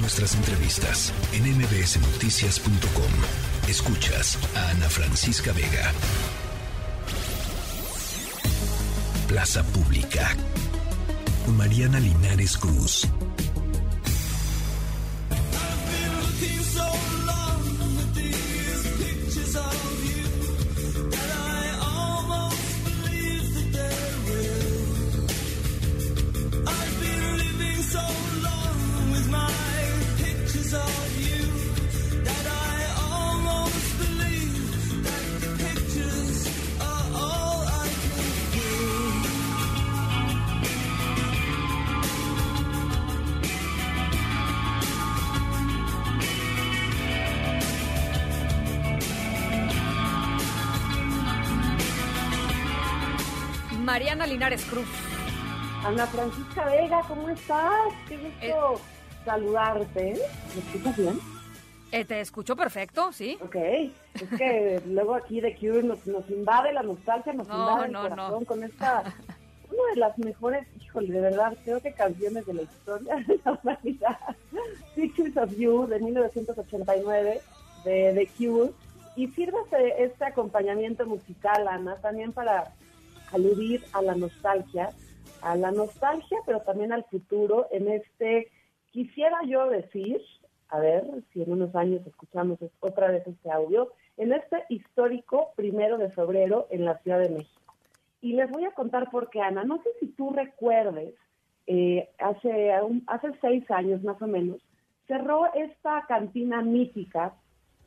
Nuestras entrevistas en mbsnoticias.com. Escuchas a Ana Francisca Vega. Plaza Pública. Mariana Linares Cruz. Mariana Linares Cruz. Ana Francisca Vega, ¿cómo estás? Qué gusto Eh. saludarte. ¿Me escuchas bien? Eh, te escucho perfecto, ¿sí? Ok. Es que luego aquí de Cure nos, nos invade la nostalgia, nos No, invade el no, corazón no. con esta... Una de las mejores, híjole, de verdad, creo que canciones de la historia de la humanidad. Pictures of You, de 1989, de The Cure. Y sirve este- este acompañamiento musical, Ana, también para aludir a la nostalgia, a la nostalgia, pero también al futuro en este, quisiera yo decir, a ver si en unos años escuchamos es- otra vez este audio, en este histórico primero de febrero en la Ciudad de México. Y les voy a contar por qué, Ana. No sé si tú recuerdes, eh, hace, hace seis años más o menos, cerró esta cantina mítica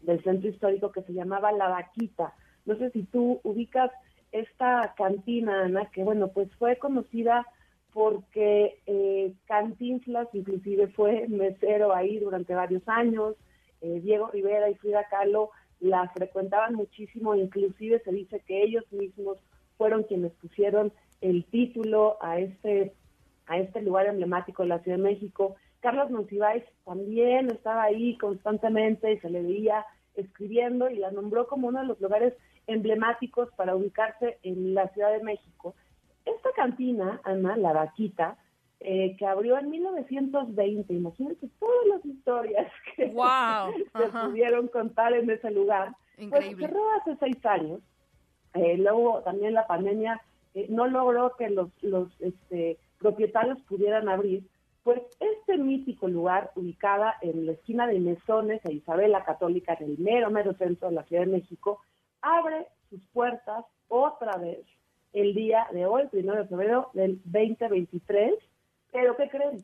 del centro histórico que se llamaba La Vaquita. No sé si tú ubicas esta cantina, Ana, que bueno, pues fue conocida porque eh, Cantinflas inclusive fue mesero ahí durante varios años, eh, Diego Rivera y Frida Kahlo la frecuentaban muchísimo, inclusive se dice que ellos mismos fueron quienes pusieron el título a este a este lugar emblemático de la Ciudad de México. Carlos Monsiváis también estaba ahí constantemente y se le veía escribiendo y la nombró como uno de los lugares emblemáticos para ubicarse en la Ciudad de México. Esta cantina, Ana, la vaquita, eh, que abrió en 1920, imagínense todas las historias que Wow, se ajá. pudieron contar en ese lugar. Increíble. Pues cerró hace seis años. Eh, luego también la pandemia eh, no logró que los, los este, propietarios pudieran abrir. Pues este mítico lugar, ubicada en la esquina de Mesones e Isabel la Católica, en el mero, mero centro de la Ciudad de México, abre sus puertas otra vez el día de hoy, primero de febrero del 2023. Pero ¿qué creen?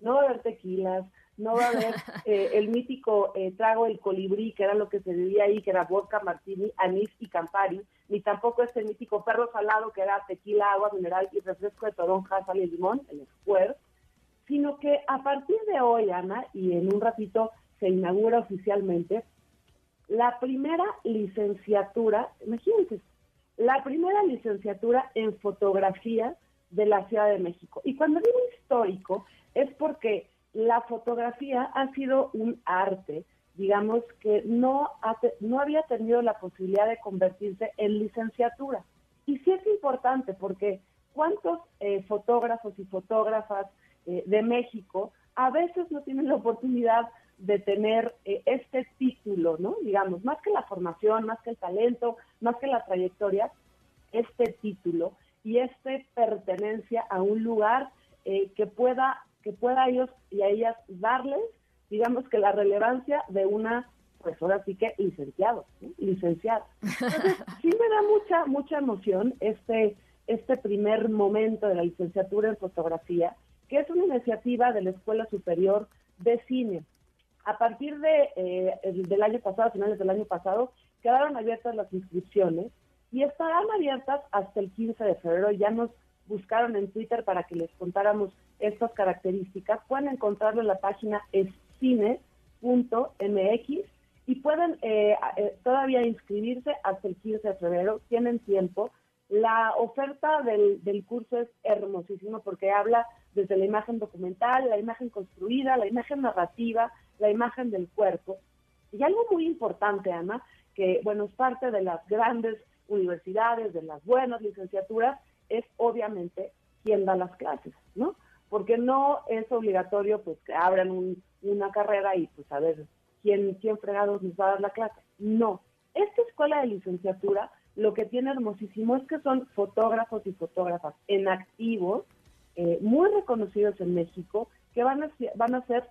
No va a haber tequilas, no va a haber eh, el mítico eh, trago el colibrí, que era lo que se bebía ahí, que era vodka, martini, anís y campari, ni tampoco este mítico perro salado, que era tequila, agua mineral y refresco de toronja, sal y limón, el square, sino que a partir de hoy, Ana, y en un ratito se inaugura oficialmente, la primera licenciatura, imagínense, la primera licenciatura en fotografía de la Ciudad de México. Y cuando digo histórico, es porque la fotografía ha sido un arte, digamos, que no, ha no había tenido la posibilidad de convertirse en licenciatura. Y sí es importante porque cuántos eh, fotógrafos y fotógrafas eh, de México a veces no tienen la oportunidad de tener eh, este título, ¿no? Digamos, más que la formación, más que el talento, más que la trayectoria, este título y este pertenencia a un lugar eh, que pueda que pueda a ellos y a ellas darles, digamos que la relevancia de una, pues ahora sí que licenciado, ¿no? licenciada. Entonces, sí me da mucha mucha emoción este este primer momento de la licenciatura en fotografía, que es una iniciativa de la Escuela Superior de Cine. A partir de, eh, el- del año pasado, finales del año pasado, quedaron abiertas las inscripciones y estarán abiertas hasta el 15 de febrero. Ya nos buscaron en Twitter para que les contáramos estas características. Pueden encontrarlo en la página escine.mx y pueden eh, eh, todavía inscribirse hasta el 15 de febrero. Tienen tiempo. La oferta del, del curso es hermosísimo porque habla desde la imagen documental, la imagen construida, la imagen narrativa, la imagen del cuerpo. Y algo muy importante, Ana, que bueno, es parte de las grandes universidades, de las buenas licenciaturas, es obviamente quién da las clases, ¿no? Porque no es obligatorio pues que abran un, una carrera y pues a ver quién, quién fregados nos va a dar la clase. No, esta escuela de licenciatura lo que tiene hermosísimo es que son fotógrafos y fotógrafas en activos, eh, muy reconocidos en México, que van a, van a ser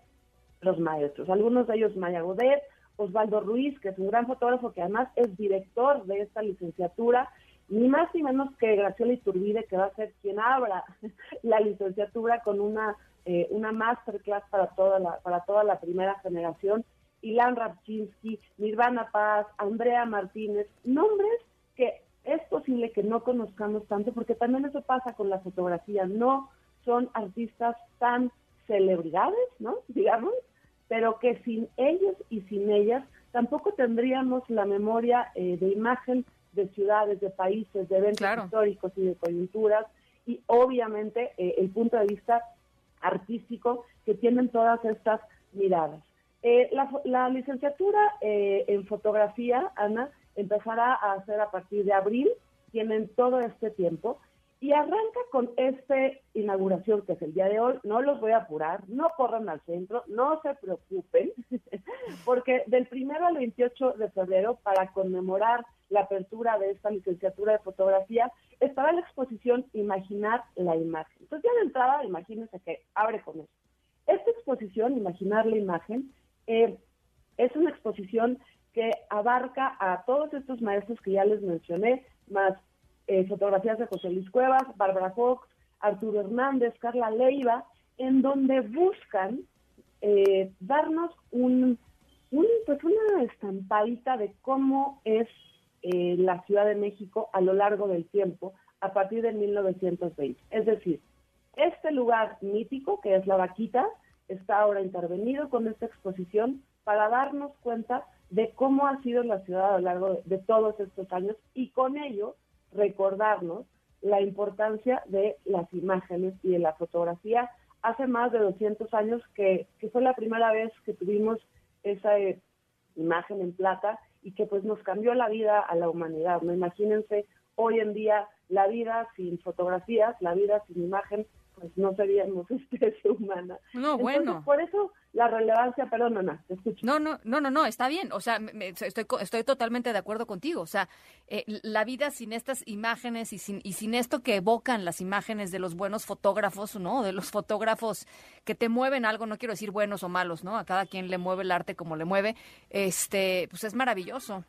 los maestros. Algunos de ellos Maya Godet, Osvaldo Ruiz, que es un gran fotógrafo que además es director de esta licenciatura, ni más ni menos que Graciela Iturbide, que va a ser quien abra la licenciatura con una, eh, una masterclass para toda, la, para toda la primera generación, Ilan Rapchinsky, Nirvana Paz, Andrea Martínez, nombres que es posible que no conozcamos tanto, porque también eso pasa con la fotografía, no son artistas tan celebridades, ¿no? Digamos, pero que sin ellos y sin ellas tampoco tendríamos la memoria eh, de imagen de ciudades, de países, de eventos históricos y de coyunturas, y obviamente eh, el punto de vista artístico que tienen todas estas miradas. Eh, la, la, licenciatura en fotografía, Ana, empezará a hacer a partir de abril, tienen todo este tiempo, y arranca con esta inauguración que es el día de hoy. No los voy a apurar, no corran al centro, no se preocupen, porque del primero al 28 de febrero, para conmemorar la apertura de esta licenciatura de fotografía, estará la exposición Imaginar la imagen. Entonces ya de entrada, imagínense que abre con eso. Esta exposición, Imaginar la imagen, eh, es una exposición que abarca a todos estos maestros que ya les mencioné, más eh, fotografías de José Luis Cuevas, Bárbara Fox, Arturo Hernández, Carla Leiva, en donde buscan eh, darnos un, pues una estampadita de cómo es eh, la Ciudad de México a lo largo del tiempo a partir de 1920. Es decir, este lugar mítico, que es la vaquita, está ahora intervenido con esta exposición para darnos cuenta de cómo ha sido la ciudad a lo largo de, todos estos años y con ello recordarnos la importancia de las imágenes y de la fotografía. Hace más de 200 años que, fue la primera vez que tuvimos esa eh, imagen en plata y que pues nos cambió la vida a la humanidad. ¿no? Imagínense hoy en día la vida sin fotografías, la vida sin imagen, pues no seríamos especie humana. No, bueno. Por eso la relevancia, perdón, no, te escucho. No, no, no, no, no, está bien. O sea, estoy, estoy totalmente de acuerdo contigo. O sea, eh, la vida sin estas imágenes y sin, y sin esto que evocan las imágenes de los buenos fotógrafos, ¿no? De los fotógrafos que te mueven algo, no quiero decir buenos o malos, ¿no? A cada quien le mueve el arte como le mueve, este, pues es maravilloso.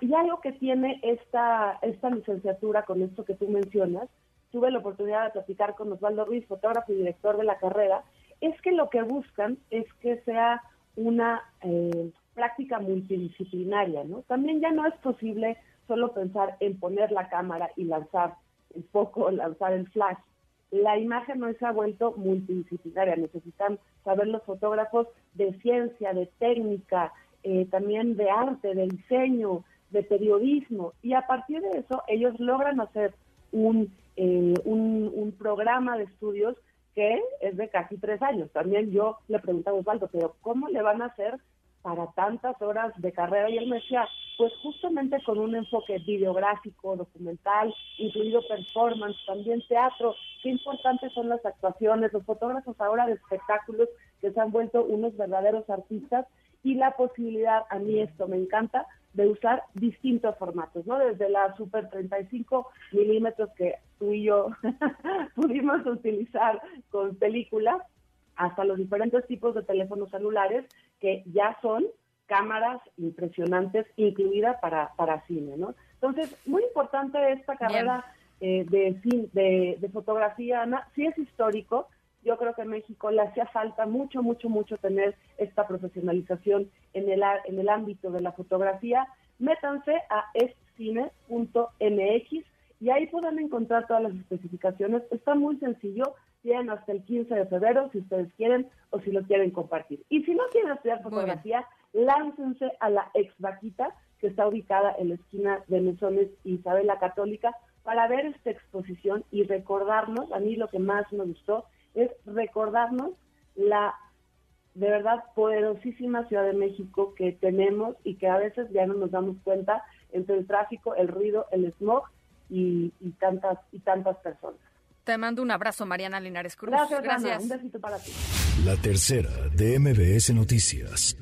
Y algo que tiene esta, esta licenciatura con esto que tú mencionas, tuve la oportunidad de platicar con Osvaldo Ruiz, fotógrafo y director de la carrera, es que lo que buscan es que sea una eh, práctica multidisciplinaria, ¿no? También ya no es posible solo pensar en poner la cámara y lanzar el foco, lanzar el flash. La imagen no se ha vuelto multidisciplinaria, necesitan saber los fotógrafos de ciencia, de técnica, eh, también de arte, de diseño, de periodismo, y a partir de eso ellos logran hacer un eh, un, programa de estudios que es de casi tres años. También yo le preguntaba a Osvaldo, pero ¿cómo le van a hacer para tantas horas de carrera? Y él me decía, pues justamente con un enfoque videográfico, documental, incluido performance, también teatro. Qué importantes son las actuaciones, los fotógrafos ahora de espectáculos que se han vuelto unos verdaderos artistas y la posibilidad, a mí esto me encanta, de usar distintos formatos, ¿no? Desde la Super 35 milímetros que tú y yo pudimos utilizar con películas, hasta los diferentes tipos de teléfonos celulares que ya son cámaras impresionantes incluidas para, para cine, ¿no? Entonces, muy importante esta carrera eh, de, de, de fotografía, Ana, sí es histórico, yo creo que a México le hacía falta mucho, mucho, mucho tener esta profesionalización en el, en el ámbito de la fotografía. Métanse a escine.mx y ahí pueden encontrar todas las especificaciones. Está muy sencillo, tienen hasta el 15 de febrero si ustedes quieren o si lo quieren compartir. Y si no quieren estudiar fotografía, láncense a la ex vaquita que está ubicada en la esquina de Mesones Isabel la Católica para ver esta exposición y recordarnos, a mí lo que más me gustó es recordarnos la de verdad poderosísima Ciudad de México que tenemos y que a veces ya no nos damos cuenta entre el tráfico, el ruido, el smog y, tantas y tantas personas. Te mando un abrazo, Mariana Linares Cruz. Gracias, Gracias. Un besito para ti. La tercera de MBS Noticias.